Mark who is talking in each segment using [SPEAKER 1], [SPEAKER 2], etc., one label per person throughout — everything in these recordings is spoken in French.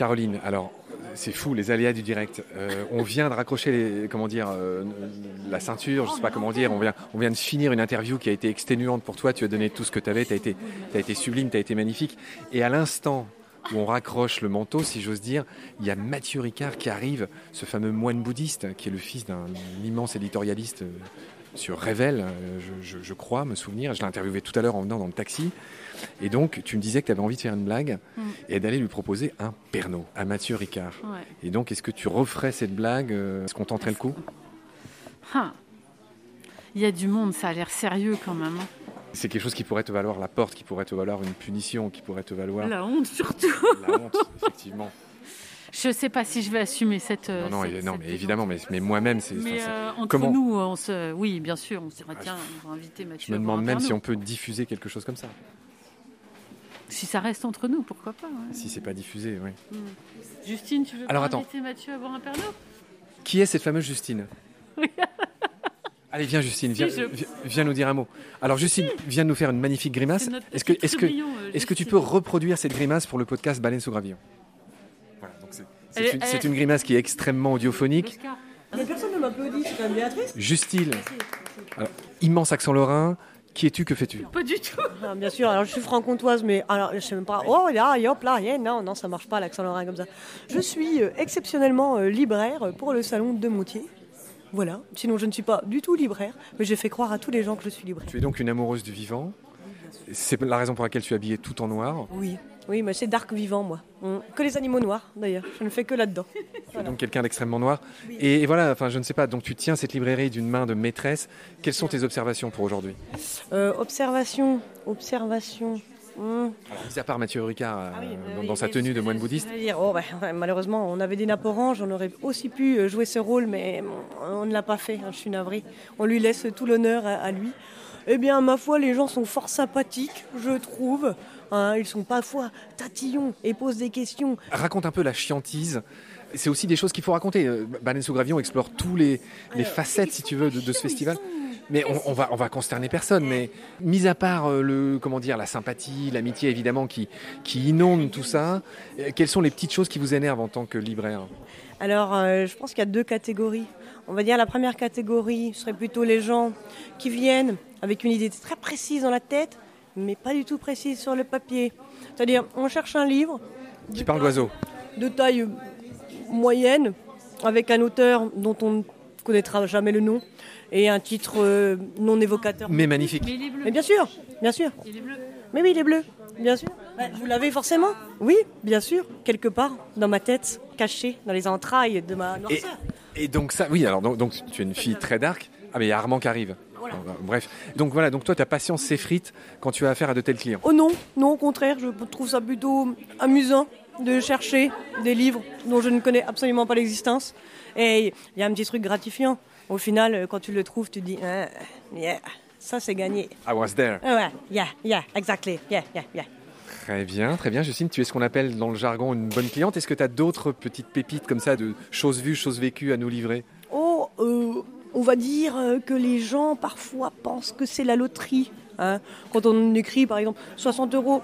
[SPEAKER 1] Caroline, alors c'est fou les aléas du direct. Euh, on vient de raccrocher comment euh, la ceinture, je sais pas comment dire. On vient, de finir une interview qui a été exténuante pour toi. Tu as donné tout ce que tu avais. Tu as été, as été sublime, tu as été magnifique. Et à l'instant où on raccroche le manteau, si j'ose dire, il y a Mathieu Ricard qui arrive, ce fameux moine bouddhiste qui est le fils d'un immense éditorialiste euh, sur Révèle, je, je, crois, me souvenir. Je l'ai interviewé tout à l'heure en venant dans le taxi. Et donc, tu me disais que tu avais envie de faire une blague mm. et d'aller lui proposer un Pernod à Mathieu Ricard. Et donc, est-ce que tu referais cette blague euh, Est-ce qu'on tenterait le coup?
[SPEAKER 2] Ah. Il y a du monde, ça a l'air sérieux quand même. Hein.
[SPEAKER 1] C'est quelque chose qui pourrait te valoir la porte, qui pourrait te valoir une punition, qui pourrait te valoir.
[SPEAKER 2] La honte surtout.
[SPEAKER 1] La honte, effectivement.
[SPEAKER 2] Je ne sais pas si je vais assumer cette.
[SPEAKER 1] Euh, non,
[SPEAKER 2] non,
[SPEAKER 1] mais évidemment, mais, mais moi-même, c'est.
[SPEAKER 2] Mais euh, entre nous, on se, oui, bien sûr, on se ah, tiens, on va inviter Mathieu.
[SPEAKER 1] Je me demande même si on peut diffuser quelque chose comme ça.
[SPEAKER 2] Si ça reste entre nous, pourquoi pas
[SPEAKER 1] Si c'est pas diffusé, oui. Hmm.
[SPEAKER 2] Justine, tu veux Alors, inviter Mathieu à boire un Pernod
[SPEAKER 1] Qui est cette fameuse Justine? Allez, viens Justine, viens, viens, nous dire un mot. Alors Justine, viens nous faire une magnifique grimace. Est-ce que, est-ce que, euh, est-ce que tu peux reproduire cette grimace pour le podcast Baleine sous gravillon? C'est, une, grimace qui est extrêmement audiophonique.
[SPEAKER 3] Mais personne ne m'applaudit, c'est quand même Béatrice.
[SPEAKER 1] Justine, immense accent lorrain, qui es-tu Que fais-tu?
[SPEAKER 2] Pas du tout.
[SPEAKER 3] Ah, bien sûr, alors je suis franc-comtoise, mais alors je sais même pas. Oh là, hop là, yeah, non, non, ça marche pas l'accent lorrain comme ça. Je suis euh, exceptionnellement euh, libraire pour le salon de Moutier. Voilà. Sinon, je ne suis pas du tout libraire, mais j'ai fait croire à tous les gens que je suis libraire.
[SPEAKER 1] Tu es donc une amoureuse du vivant. C'est la raison pour laquelle tu es habillée tout en noir.
[SPEAKER 3] Oui. Oui, mais c'est dark vivant, moi. Que les animaux noirs, d'ailleurs. Je ne fais que là-dedans.
[SPEAKER 1] Donc quelqu'un d'extrêmement noir. Et, voilà, enfin, je ne sais pas. Donc tu tiens cette librairie d'une main de maîtresse. Quelles sont tes observations pour aujourd'hui?
[SPEAKER 3] Euh, Observation, observation.
[SPEAKER 1] Hmm. Alors, mis à part Mathieu Ricard euh, ah dans, sa tenue de moine bouddhiste.
[SPEAKER 3] Oh, bah, malheureusement, on avait des nappes oranges, on aurait aussi pu euh, jouer ce rôle, mais on ne l'a pas fait. Hein, je suis navrée. On lui laisse tout l'honneur à, lui. Eh bien, ma foi, les gens sont fort sympathiques, je trouve. Hein, ils sont parfois tatillons et posent des questions.
[SPEAKER 1] Raconte un peu la chiantise. C'est aussi des choses qu'il faut raconter. Euh, Baleine sous Gravillon explore tous les, les facettes, si tu veux, de, ce festival. Mais on, va, on va consterner personne. Mais mis à part euh, le, comment dire, la sympathie, l'amitié évidemment qui, qui inonde tout ça, euh, quelles sont les petites choses qui vous énervent en tant que libraire?
[SPEAKER 3] Alors, je pense qu'il y a deux catégories. On va dire la première catégorie serait plutôt les gens qui viennent avec une idée très précise dans la tête, mais pas du tout précise sur le papier. C'est-à-dire, on cherche un livre.
[SPEAKER 1] Qui parle d'oiseaux.
[SPEAKER 3] De taille moyenne, avec un auteur dont on ne connaîtra jamais le nom, et un titre euh, non évocateur.
[SPEAKER 1] Mais magnifique.
[SPEAKER 2] Mais il est bleu.
[SPEAKER 3] Mais bien sûr, bien sûr.
[SPEAKER 2] Il est bleu.
[SPEAKER 3] Mais oui, il est bleu, bien sûr. Vous l'avez forcément Oui, bien sûr, quelque part dans ma tête, caché dans les entrailles de ma noirceur.
[SPEAKER 1] Et, donc ça, oui, alors donc, donc tu es une fille très dark. Ah mais il y a Armand qui arrive. Bref, donc voilà, donc toi ta patience s'effrite quand tu as affaire à de tels clients.
[SPEAKER 3] Oh non, non au contraire, je trouve ça plutôt amusant de chercher des livres dont je ne connais absolument pas l'existence. Et il y a un petit truc gratifiant. Au final, quand tu le trouves, tu te dis, ah, yeah, ça c'est gagné.
[SPEAKER 1] I was there.
[SPEAKER 3] Ouais, yeah, yeah, exactly, yeah, yeah, yeah.
[SPEAKER 1] Très bien, très bien. Justine, tu es ce qu'on appelle dans le jargon une bonne cliente. Est-ce que tu as d'autres petites pépites comme ça de choses vues, choses vécues à nous livrer?
[SPEAKER 3] Oh, euh, on va dire euh, que les gens parfois pensent que c'est la loterie. Hein. Quand on écrit par exemple 60 euros,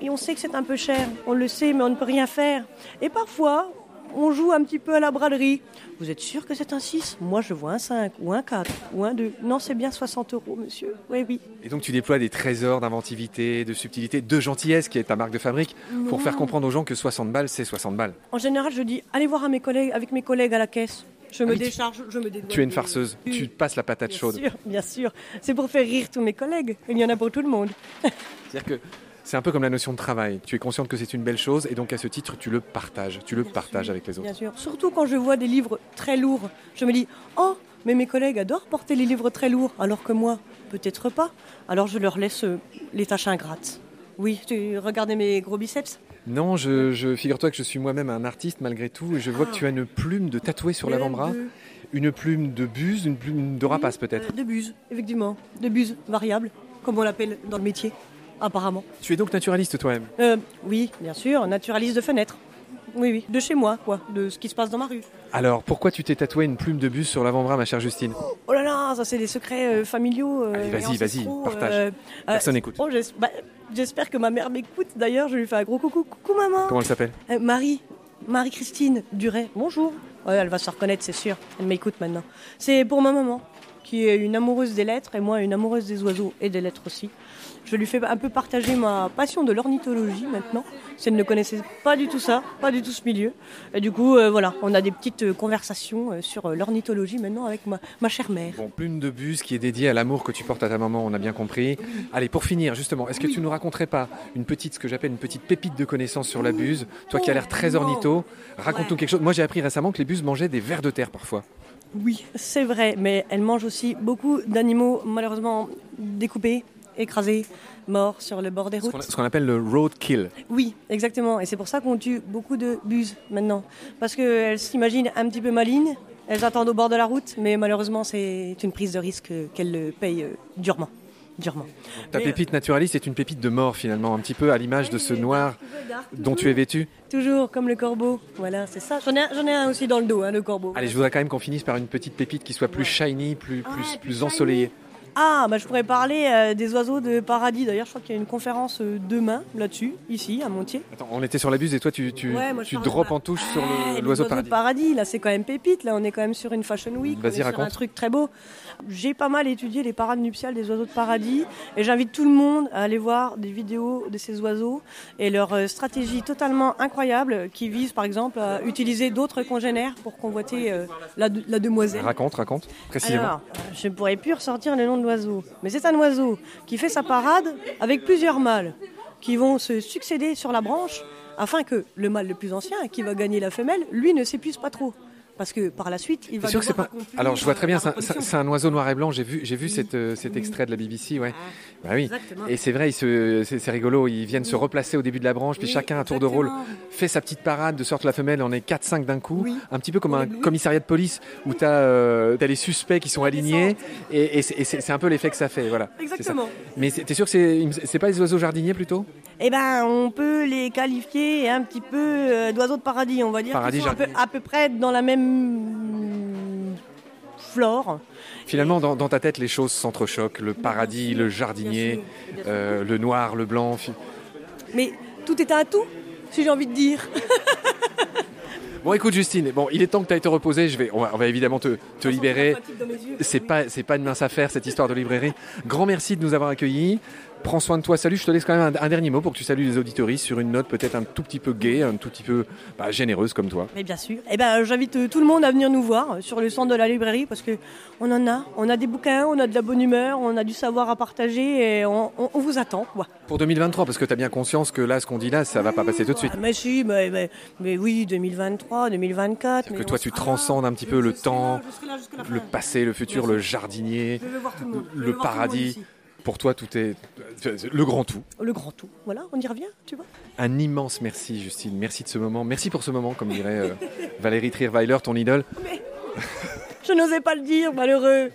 [SPEAKER 3] et on sait que c'est un peu cher, on le sait, mais on ne peut rien faire. Et parfois, on joue un petit peu à la braderie. Vous êtes sûr que c'est un 6 Moi, je vois un 5 ou un 4 ou un 2. Non, c'est bien 60 euros, monsieur. Oui, oui.
[SPEAKER 1] Et donc, tu déploies des trésors d'inventivité, de subtilité, de gentillesse, qui est ta marque de fabrique, pour faire comprendre aux gens que 60 balles, c'est 60 balles.
[SPEAKER 3] En général, je dis allez voir à mes collègues, avec mes collègues à la caisse. Je me ah décharge, je me
[SPEAKER 1] Tu es une farceuse, tu passes la patate chaude.
[SPEAKER 3] Bien sûr, bien sûr. C'est pour faire rire tous mes collègues. Il y en a pour tout le monde.
[SPEAKER 1] C'est-à-dire que c'est un peu comme la notion de travail. Tu es consciente que c'est une belle chose et donc à ce titre, tu le partages. Tu le partages avec les autres.
[SPEAKER 3] Bien sûr. Surtout quand je vois des livres très lourds. Je me dis, oh, mais mes collègues adorent porter les livres très lourds, alors que moi, peut-être pas. Alors je leur laisse euh, les tâches ingrates. Oui, tu regardais mes gros biceps?
[SPEAKER 1] Non, je, figure-toi que je suis moi-même un artiste malgré tout et je vois que tu as une plume de tatoué sur l'avant-bras. Une plume de buse, une plume de rapace peut-être.
[SPEAKER 3] Euh, de buse, effectivement. De buse variable, comme on l'appelle dans le métier, apparemment.
[SPEAKER 1] Tu es donc naturaliste toi-même?
[SPEAKER 3] Euh, Oui, bien sûr, naturaliste de fenêtre. Oui, oui, de chez moi, quoi, de ce qui se passe dans ma rue.
[SPEAKER 1] Alors, pourquoi tu t'es tatoué une plume de buse sur l'avant-bras, ma chère Justine?
[SPEAKER 3] Oh là là, ça c'est des secrets euh, familiaux.
[SPEAKER 1] Allez, vas-y, vas-y, partage. Personne n'écoute.
[SPEAKER 3] Oh, bah, J'espère que ma mère m'écoute. D'ailleurs, je lui fais un gros coucou. Coucou maman.
[SPEAKER 1] Comment elle s'appelle
[SPEAKER 3] euh, Marie. Marie-Christine Duret. Bonjour. Ouais, elle va se reconnaître, c'est sûr. Elle m'écoute maintenant. C'est pour ma maman, qui est une amoureuse des lettres et moi une amoureuse des oiseaux et des lettres aussi. Je lui fais un peu partager ma passion de l'ornithologie maintenant. Si elle ne connaissait pas du tout ça, pas du tout ce milieu. Et du coup, euh, voilà, on a des petites euh, conversations euh, sur l'ornithologie maintenant avec ma, ma chère mère.
[SPEAKER 1] Bon, Plume de Buse qui est dédiée à l'amour que tu portes à ta maman, on a bien compris. Allez, pour finir, justement, est-ce que tu nous raconterais pas une petite, ce que j'appelle une petite pépite de connaissances sur la buse? Toi qui as l'air très ornitho, raconte-nous
[SPEAKER 3] Ouais.
[SPEAKER 1] quelque chose. Moi, j'ai appris récemment que les buses mangeaient des vers de terre parfois.
[SPEAKER 3] Oui, c'est vrai, mais elle mange aussi beaucoup d'animaux malheureusement découpés, écrasés, morts sur le bord des routes.
[SPEAKER 1] ce qu'on appelle le roadkill.
[SPEAKER 3] Oui, exactement. Et c'est pour ça qu'on tue beaucoup de buses maintenant. Parce qu'elles s'imaginent un petit peu malines, elles attendent au bord de la route, mais malheureusement c'est une prise de risque qu'elles payent euh, durement. Durement.
[SPEAKER 1] Ta
[SPEAKER 3] Mais-
[SPEAKER 1] pépite naturaliste est une pépite de mort finalement, un petit peu à l'image de ce noir dont tu es vêtu.
[SPEAKER 3] Toujours comme le corbeau. Voilà, c'est ça. J'en ai, un- j'en ai un aussi dans le dos, hein, le corbeau.
[SPEAKER 1] Allez, je voudrais quand même qu'on finisse par une petite pépite qui soit plus shiny, plus,
[SPEAKER 3] Ah,
[SPEAKER 1] plus,
[SPEAKER 3] plus
[SPEAKER 1] plus
[SPEAKER 3] shiny.
[SPEAKER 1] ensoleillée.
[SPEAKER 3] Ah, bah, je pourrais parler euh, des oiseaux de paradis. D'ailleurs, je crois qu'il y a une conférence euh, demain là-dessus, ici, à Montier.
[SPEAKER 1] Attends, on était sur la buse et toi tu, tu,
[SPEAKER 3] Ouais, moi, je
[SPEAKER 1] tu drops en touche sur le-
[SPEAKER 3] les
[SPEAKER 1] l'oiseau
[SPEAKER 3] oiseaux
[SPEAKER 1] paradis.
[SPEAKER 3] de paradis, là, c'est quand même pépite. Là, on est quand même sur une Fashion Week.
[SPEAKER 1] Vas-y,
[SPEAKER 3] on est sur
[SPEAKER 1] raconte.
[SPEAKER 3] un truc très beau. J'ai pas mal étudié les parades nuptiales des oiseaux de paradis et j'invite tout le monde à aller voir des vidéos de ces oiseaux et leur euh, stratégie totalement incroyable qui vise, par exemple, à utiliser d'autres congénères pour convoiter la, la demoiselle.
[SPEAKER 1] Raconte, raconte, précisément.
[SPEAKER 3] Alors, je ne pourrais plus ressortir le nom de Mais c'est un oiseau qui fait sa parade avec plusieurs mâles qui vont se succéder sur la branche afin que le mâle le plus ancien, qui va gagner la femelle, lui ne s'épuise pas trop. Parce que par la suite, il va
[SPEAKER 1] sûr que pas. Alors je vois très bien,
[SPEAKER 3] euh,
[SPEAKER 1] c'est un- oiseau noir et blanc. J'ai vu, j'ai vu cette, euh, cet extrait de la BBC, ouais. Bah oui.
[SPEAKER 3] Exactement.
[SPEAKER 1] Et c'est vrai, c'est rigolo. Ils viennent se replacer au début de la branche, puis
[SPEAKER 3] Oui,
[SPEAKER 1] chacun à tour de rôle fait sa petite parade de sorte que la femelle en est 4-5 d'un coup. Un petit peu comme un commissariat de police où tu as, les suspects qui sont alignés. Et, et c'est- un peu l'effet que ça fait. Voilà.
[SPEAKER 3] Exactement.
[SPEAKER 1] Mais t'es sûr que c'est pas les oiseaux jardiniers plutôt?
[SPEAKER 3] Eh ben, on peut les qualifier un petit peu euh, d'oiseaux de paradis, on va dire.
[SPEAKER 1] Paradis,
[SPEAKER 3] sont à peu,
[SPEAKER 1] jardinier.
[SPEAKER 3] à peu près dans la même flore.
[SPEAKER 1] Finalement, dans, dans ta tête, les choses s'entrechoquent. Le paradis, le
[SPEAKER 3] bien
[SPEAKER 1] jardinier,
[SPEAKER 3] sûr, bien sûr.
[SPEAKER 1] euh, le noir, le blanc.
[SPEAKER 3] Mais tout est un tout, si j'ai envie de dire.
[SPEAKER 1] Bon, écoute, Justine, bon, il est temps que tu ailles te reposer. Je vais, on, va, on va évidemment te, te libérer. C'est pas, c'est pas une mince affaire cette histoire de librairie. Grand merci de nous avoir accueillis. Prends soin de toi. Salut. Je te laisse quand même un, un dernier mot pour que tu salues les auditoristes sur une note peut-être un tout petit peu gay, un tout petit peu bah, généreuse comme toi.
[SPEAKER 3] Mais bien sûr. Eh ben, j'invite euh, tout le monde à venir nous voir euh, sur le centre de la librairie parce que on en a. On a des bouquins, on a de la bonne humeur, on a du savoir à partager et on, on- on vous attend. Quoi.
[SPEAKER 1] Pour 2023, parce que tu as bien conscience que là, ce qu'on dit là, ça va pas passer tout de suite.
[SPEAKER 3] Ah, mais si, mais, mais- mais oui, 2023, 2024.
[SPEAKER 1] Que toi, tu transcendes un petit peu le
[SPEAKER 3] là,
[SPEAKER 1] temps,
[SPEAKER 3] là
[SPEAKER 1] le passé, le futur, le jardinier,
[SPEAKER 3] le
[SPEAKER 1] paradis. Pour toi, tout est le grand tout.
[SPEAKER 3] Le grand tout. Voilà, on y revient, tu vois.
[SPEAKER 1] Un immense merci, Justine. Merci de ce moment. Merci pour ce moment, comme dirait euh, Valérie Trierweiler, ton idole.
[SPEAKER 3] Je n'osais pas le dire, malheureux.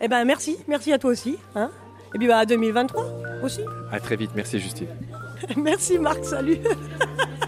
[SPEAKER 3] Eh ben, merci. Merci à toi aussi. Hein et puis, bah, à 2023 aussi.
[SPEAKER 1] À très vite. Merci, Justine.
[SPEAKER 3] merci, Marc. Salut.